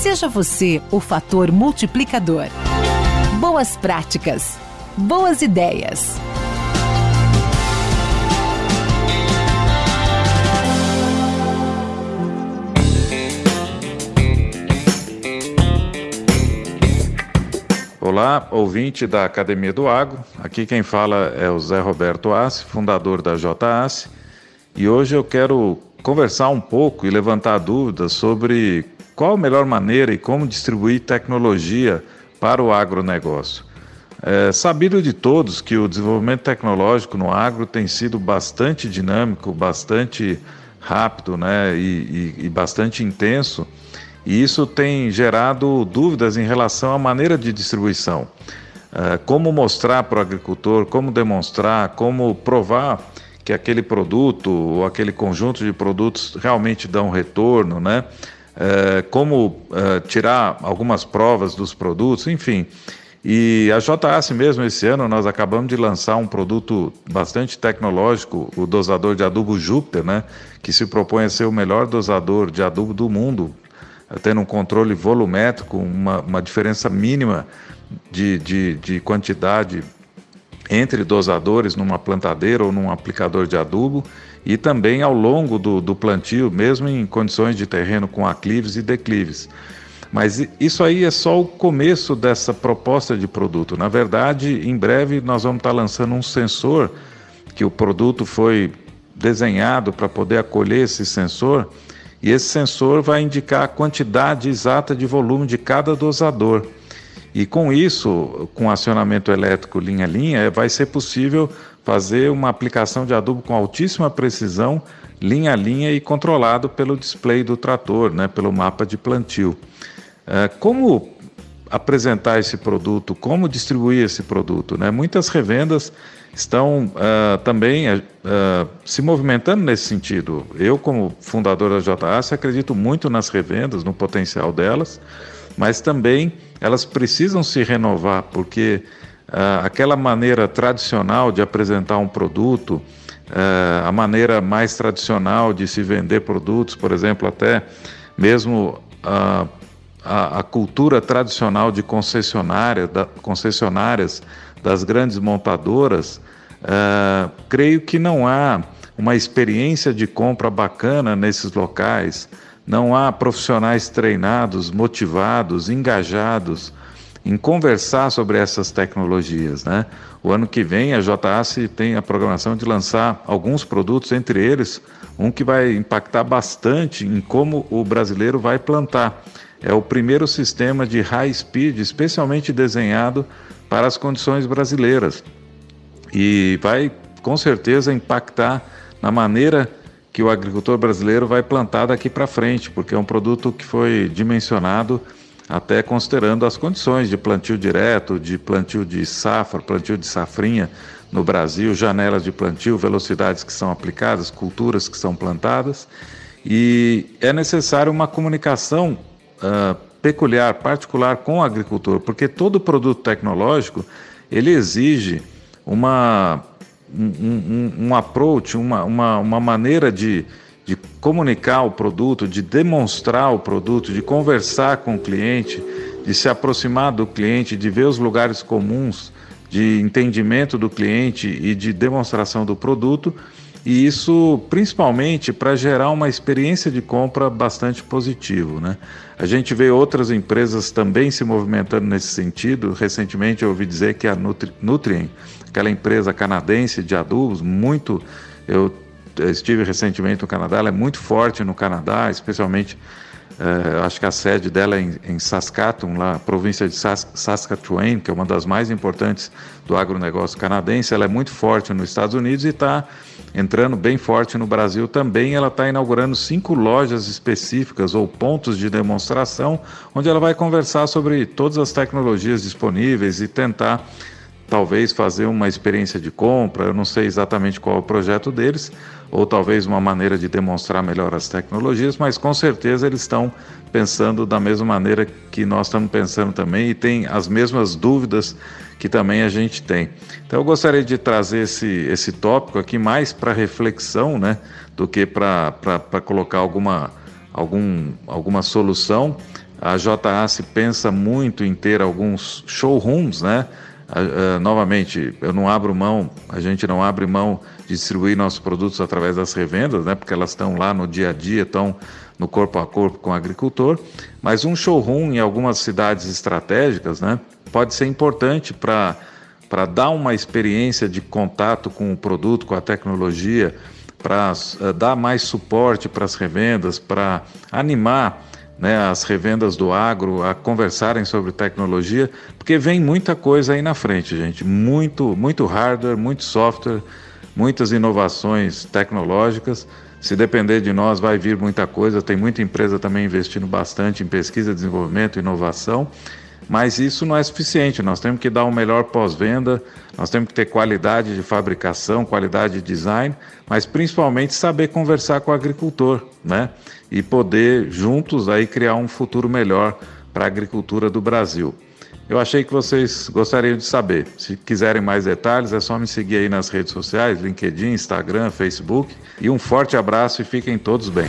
Seja você o fator multiplicador. Boas práticas. Boas ideias. Olá, ouvinte da Academia do Agro. Aqui quem fala é o Zé Roberto Assi, fundador da JAS. E hoje eu quero conversar um pouco e levantar dúvidas sobre qual a melhor maneira e como distribuir tecnologia para o agronegócio? É sabido de todos que o desenvolvimento tecnológico no agro tem sido bastante dinâmico, bastante rápido né, e, e, e bastante intenso, e isso tem gerado dúvidas em relação à maneira de distribuição. É, como mostrar para o agricultor, como demonstrar, como provar que aquele produto ou aquele conjunto de produtos realmente dão retorno, né? É, como é, tirar algumas provas dos produtos, enfim. E a JAS mesmo, esse ano, nós acabamos de lançar um produto bastante tecnológico, o dosador de adubo Júpiter, né, que se propõe a ser o melhor dosador de adubo do mundo, tendo um controle volumétrico, uma, uma diferença mínima de, de, de quantidade entre dosadores numa plantadeira ou num aplicador de adubo e também ao longo do, do plantio, mesmo em condições de terreno com aclives e declives. Mas isso aí é só o começo dessa proposta de produto. Na verdade, em breve nós vamos estar lançando um sensor que o produto foi desenhado para poder acolher esse sensor e esse sensor vai indicar a quantidade exata de volume de cada dosador. E com isso, com acionamento elétrico linha-linha, vai ser possível fazer uma aplicação de adubo com altíssima precisão, linha a linha e controlado pelo display do trator, né, pelo mapa de plantio. É, como apresentar esse produto, como distribuir esse produto? Né? Muitas revendas estão uh, também uh, se movimentando nesse sentido. Eu, como fundador da JAS, acredito muito nas revendas, no potencial delas, mas também elas precisam se renovar, porque uh, aquela maneira tradicional de apresentar um produto, uh, a maneira mais tradicional de se vender produtos, por exemplo, até mesmo uh, a, a, cultura tradicional de concessionária, da, concessionárias das grandes montadoras, creio que não há uma experiência de compra bacana nesses locais, não há profissionais treinados, motivados, engajados em conversar sobre essas tecnologias. Né? O ano que vem a JAS tem a programação de lançar alguns produtos, entre eles um que vai impactar bastante em como o brasileiro vai plantar. É o primeiro sistema de high speed, especialmente desenhado para as condições brasileiras. E vai com certeza impactar na maneira que o agricultor brasileiro vai plantar daqui para frente, porque é um produto que foi dimensionado até considerando as condições de plantio direto, de plantio de safra, plantio de safrinha no Brasil, janelas de plantio, velocidades que são aplicadas, culturas que são plantadas, e é necessário uma comunicação uh, peculiar, particular com o agricultor, porque todo produto tecnológico ele exige uma, um, um, um approach, uma, uma, uma maneira de, de comunicar o produto, de demonstrar o produto, de conversar com o cliente, de se aproximar do cliente, de ver os lugares comuns, de entendimento do cliente e de demonstração do produto, e isso principalmente para gerar uma experiência de compra bastante positivo. Né? A gente vê outras empresas também se movimentando nesse sentido. Recentemente eu ouvi dizer que a Nutri Nutrien, aquela empresa canadense de adubos, muito. Eu estive recentemente no Canadá, ela é muito forte no Canadá, especialmente é, acho que a sede dela é em, em Saskatoon, lá, província de Saskatchewan, que é uma das mais importantes do agronegócio canadense. Ela é muito forte nos Estados Unidos e está entrando bem forte no Brasil também. Ela está inaugurando cinco lojas específicas ou pontos de demonstração, onde ela vai conversar sobre todas as tecnologias disponíveis e tentar talvez fazer uma experiência de compra, eu não sei exatamente qual é o projeto deles, ou talvez uma maneira de demonstrar melhor as tecnologias, mas com certeza eles estão pensando da mesma maneira que nós estamos pensando também e tem as mesmas dúvidas que também a gente tem. Então eu gostaria de trazer esse, esse tópico aqui mais para reflexão, né, do que para colocar alguma, algum, alguma solução. A JA se pensa muito em ter alguns showrooms, né, Uh, novamente, eu não abro mão, a gente não abre mão de distribuir nossos produtos através das revendas, né, porque elas estão lá no dia a dia, estão no corpo a corpo com o agricultor, mas um showroom em algumas cidades estratégicas né, pode ser importante para dar uma experiência de contato com o produto, com a tecnologia, para uh, dar mais suporte para as revendas, para animar né, as revendas do agro a conversarem sobre tecnologia, porque vem muita coisa aí na frente, gente. Muito, muito hardware, muito software, muitas inovações tecnológicas. Se depender de nós, vai vir muita coisa. Tem muita empresa também investindo bastante em pesquisa, desenvolvimento, inovação. Mas isso não é suficiente. Nós temos que dar um melhor pós-venda, nós temos que ter qualidade de fabricação, qualidade de design, mas principalmente saber conversar com o agricultor, né? E poder juntos aí criar um futuro melhor para a agricultura do Brasil. Eu achei que vocês gostariam de saber. Se quiserem mais detalhes, é só me seguir aí nas redes sociais, LinkedIn, Instagram, Facebook. E um forte abraço e fiquem todos bem.